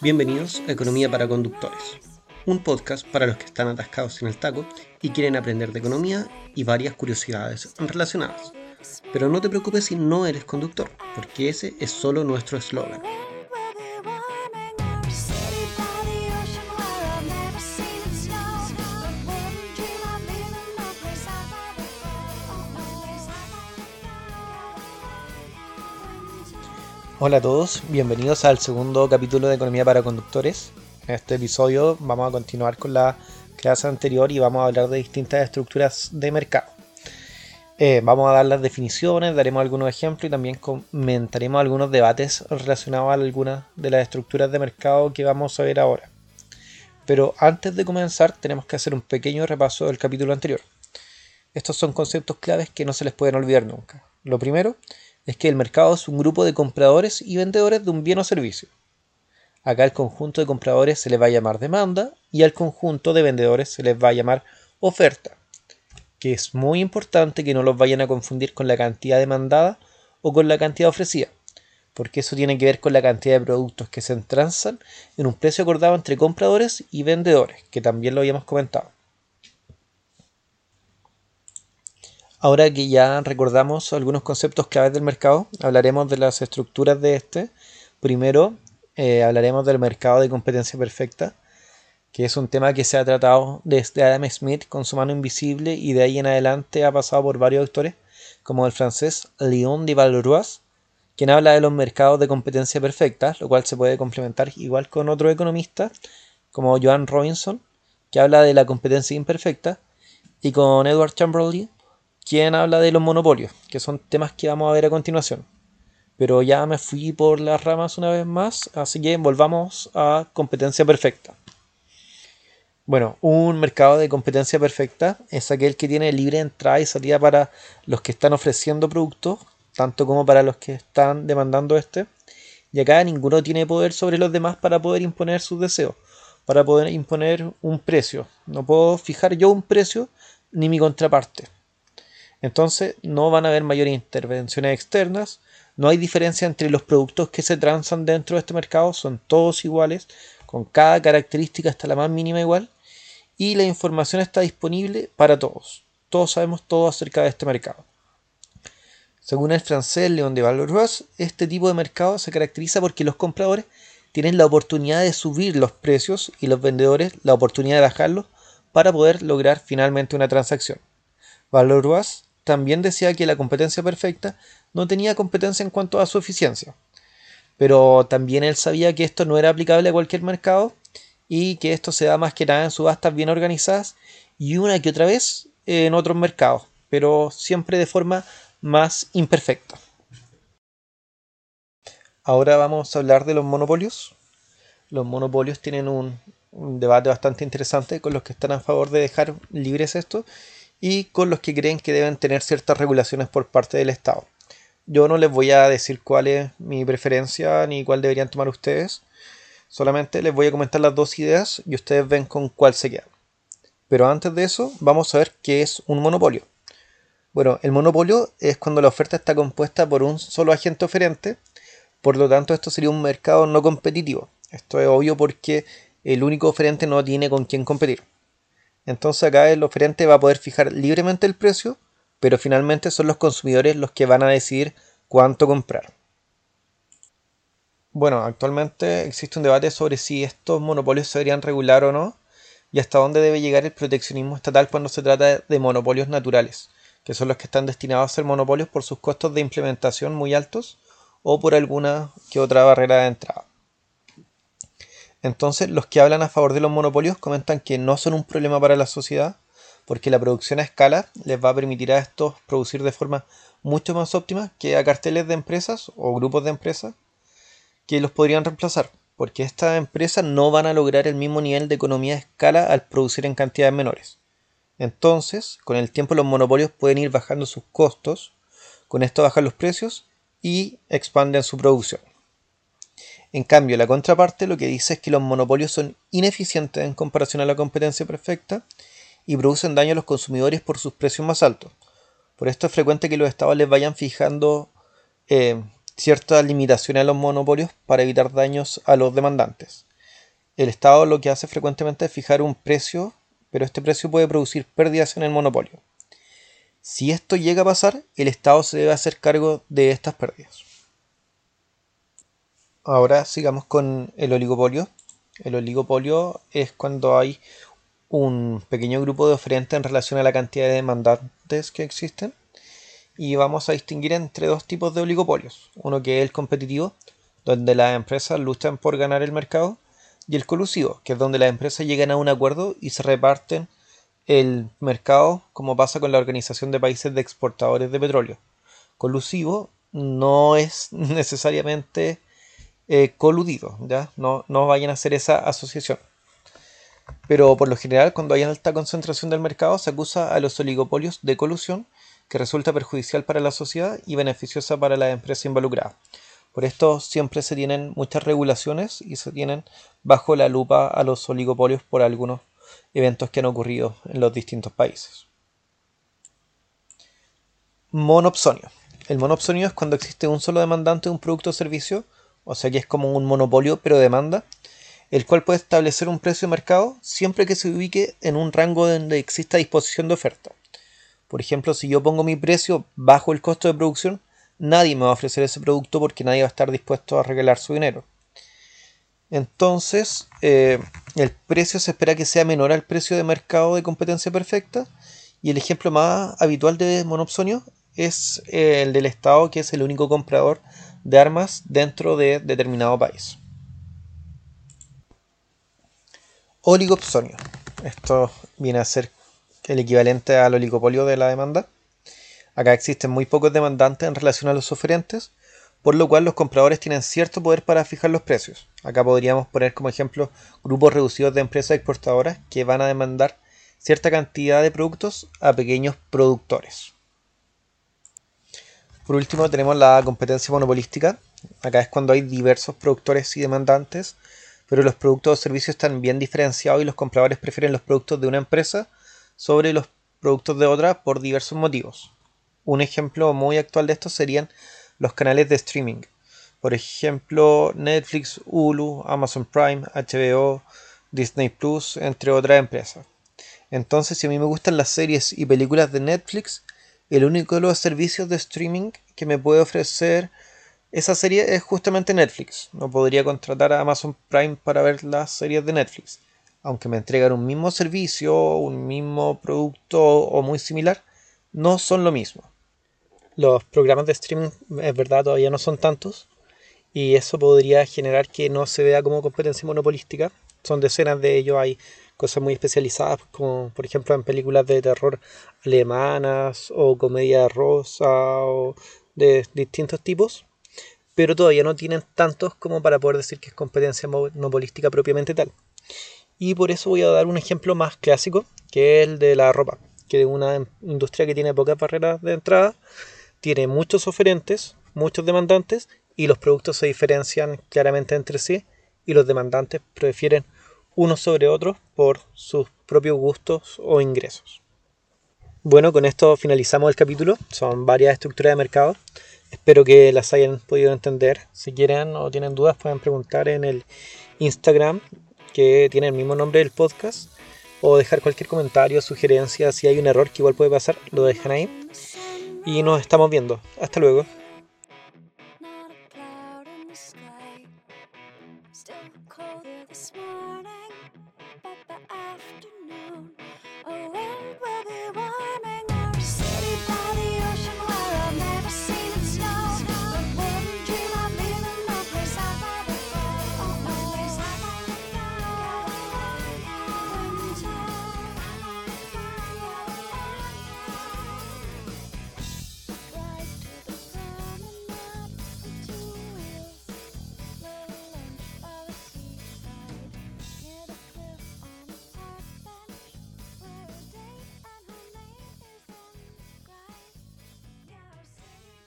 Bienvenidos a Economía para Conductores, un podcast para los que están atascados en el taco y quieren aprender de economía y varias curiosidades relacionadas. Pero no te preocupes si no eres conductor, porque ese es solo nuestro eslogan. Hola a todos, bienvenidos al segundo capítulo de Economía para Conductores. En este episodio vamos a continuar con la clase anterior y vamos a hablar de distintas estructuras de mercado. Eh, vamos a dar las definiciones, daremos algunos ejemplos y también comentaremos algunos debates relacionados a algunas de las estructuras de mercado que vamos a ver ahora. Pero antes de comenzar tenemos que hacer un pequeño repaso del capítulo anterior. Estos son conceptos claves que no se les pueden olvidar nunca. Lo primero es que el mercado es un grupo de compradores y vendedores de un bien o servicio. Acá al conjunto de compradores se les va a llamar demanda y al conjunto de vendedores se les va a llamar oferta, que es muy importante que no los vayan a confundir con la cantidad demandada o con la cantidad ofrecida, porque eso tiene que ver con la cantidad de productos que se entranzan en un precio acordado entre compradores y vendedores, que también lo habíamos comentado. Ahora que ya recordamos algunos conceptos claves del mercado, hablaremos de las estructuras de este. Primero, eh, hablaremos del mercado de competencia perfecta, que es un tema que se ha tratado desde Adam Smith con su mano invisible y de ahí en adelante ha pasado por varios autores, como el francés Léon de Valois, quien habla de los mercados de competencia perfecta, lo cual se puede complementar igual con otro economista, como Joan Robinson, que habla de la competencia imperfecta, y con Edward Chamberlain, quien habla de los monopolios, que son temas que vamos a ver a continuación. Pero ya me fui por las ramas una vez más, así que volvamos a competencia perfecta. Bueno, un mercado de competencia perfecta es aquel que tiene libre entrada y salida para los que están ofreciendo productos, tanto como para los que están demandando este. Y acá ninguno tiene poder sobre los demás para poder imponer sus deseos, para poder imponer un precio. No puedo fijar yo un precio ni mi contraparte. Entonces no van a haber mayores intervenciones externas, no hay diferencia entre los productos que se transan dentro de este mercado, son todos iguales, con cada característica hasta la más mínima igual, y la información está disponible para todos. Todos sabemos todo acerca de este mercado. Según el francés Leon de Valois, este tipo de mercado se caracteriza porque los compradores tienen la oportunidad de subir los precios y los vendedores la oportunidad de bajarlos para poder lograr finalmente una transacción. Valois también decía que la competencia perfecta no tenía competencia en cuanto a su eficiencia. Pero también él sabía que esto no era aplicable a cualquier mercado y que esto se da más que nada en subastas bien organizadas y una que otra vez en otros mercados, pero siempre de forma más imperfecta. Ahora vamos a hablar de los monopolios. Los monopolios tienen un, debate bastante interesante con los que están a favor de dejar libres esto y con los que creen que deben tener ciertas regulaciones por parte del Estado. Yo no les voy a decir cuál es mi preferencia ni cuál deberían tomar ustedes. Solamente les voy a comentar las dos ideas y ustedes ven con cuál se quedan. Pero antes de eso, vamos a ver qué es un monopolio. Bueno, el monopolio es cuando la oferta está compuesta por un solo agente oferente, por lo tanto esto sería un mercado no competitivo. Esto es obvio porque el único oferente no tiene con quién competir. Entonces acá el oferente va a poder fijar libremente el precio, pero finalmente son los consumidores los que van a decidir cuánto comprar. Bueno, actualmente existe un debate sobre si estos monopolios se deberían regular o no y hasta dónde debe llegar el proteccionismo estatal cuando se trata de monopolios naturales, que son los que están destinados a ser monopolios por sus costos de implementación muy altos o por alguna que otra barrera de entrada. Entonces, los que hablan a favor de los monopolios comentan que no son un problema para la sociedad, porque la producción a escala les va a permitir a estos producir de forma mucho más óptima que a carteles de empresas o grupos de empresas que los podrían reemplazar, porque estas empresas no van a lograr el mismo nivel de economía a escala al producir en cantidades menores. Entonces, con el tiempo los monopolios pueden ir bajando sus costos, con esto bajan los precios y expanden su producción. En cambio, la contraparte lo que dice es que los monopolios son ineficientes en comparación a la competencia perfecta y producen daño a los consumidores por sus precios más altos. Por esto es frecuente que los estados les vayan fijando eh, ciertas limitaciones a los monopolios para evitar daños a los demandantes. el Estado lo que hace frecuentemente es fijar un precio, pero este precio puede producir pérdidas en el monopolio. Si esto llega a pasar, el Estado se debe hacer cargo de estas pérdidas. Ahora sigamos con el oligopolio. El oligopolio es cuando hay un pequeño grupo de oferentes en relación a la cantidad de demandantes que existen. Y vamos a distinguir entre dos tipos de oligopolios. Uno que es el competitivo, donde las empresas luchan por ganar el mercado, y el colusivo, que es donde las empresas llegan a un acuerdo y se reparten el mercado, como pasa con la Organización de Países de Exportadores de Petróleo. Colusivo no es necesariamente eh, coludido, ¿ya? No, no vayan a hacer esa asociación. Pero por lo general, cuando hay alta concentración del mercado, se acusa a los oligopolios de colusión, que resulta perjudicial para la sociedad y beneficiosa para la empresa involucrada. Por esto siempre se tienen muchas regulaciones y se tienen bajo la lupa a los oligopolios por algunos eventos que han ocurrido en los distintos países. Monopsonio. El monopsonio es cuando existe un solo demandante de un producto o servicio, o sea que es como un monopolio pero demanda, el cual puede establecer un precio de mercado siempre que se ubique en un rango donde exista disposición de oferta. Por ejemplo, si yo pongo mi precio bajo el costo de producción, nadie me va a ofrecer ese producto porque nadie va a estar dispuesto a regalar su dinero. Entonces, eh, el precio se espera que sea menor al precio de mercado de competencia perfecta. Y el ejemplo más habitual de monopsonio es el del Estado, que es el único comprador de armas dentro de determinado país. Oligopsonio. Esto viene a ser el equivalente al oligopolio de la demanda. Acá existen muy pocos demandantes en relación a los oferentes, por lo cual los compradores tienen cierto poder para fijar los precios. Acá podríamos poner como ejemplo grupos reducidos de empresas exportadoras que van a demandar cierta cantidad de productos a pequeños productores. Por último tenemos la competencia monopolística. Acá es cuando hay diversos productores y demandantes, pero los productos o servicios están bien diferenciados y los compradores prefieren los productos de una empresa sobre los productos de otra por diversos motivos. Un ejemplo muy actual de esto serían los canales de streaming. Por ejemplo, Netflix, Hulu, Amazon Prime, HBO, Disney Plus, entre otras empresas. Entonces, si a mí me gustan las series y películas de Netflix, el único de los servicios de streaming que me puede ofrecer esa serie es justamente Netflix. No podría contratar a Amazon Prime para ver las series de Netflix. Aunque me entregan un mismo servicio, un mismo producto o muy similar, no son lo mismo. Los programas de streaming, es verdad, todavía no son tantos, y eso podría generar que no se vea como competencia monopolística. Son decenas de ellos, hay cosas muy especializadas, como por ejemplo en películas de terror alemanas o comedia rosa o de distintos tipos, pero todavía no tienen tantos como para poder decir que es competencia monopolística propiamente tal. Y por eso voy a dar un ejemplo más clásico, que es el de la ropa, que es una industria que tiene pocas barreras de entrada tiene muchos oferentes, muchos demandantes y los productos se diferencian claramente entre sí y los demandantes prefieren unos sobre otros por sus propios gustos o ingresos. Bueno, con esto finalizamos el capítulo. Son varias estructuras de mercado. Espero que las hayan podido entender. Si quieren o tienen dudas pueden preguntar en el Instagram que tiene el mismo nombre del podcast o dejar cualquier comentario, sugerencia, si hay un error que igual puede pasar, lo dejan ahí y nos estamos viendo. Hasta luego.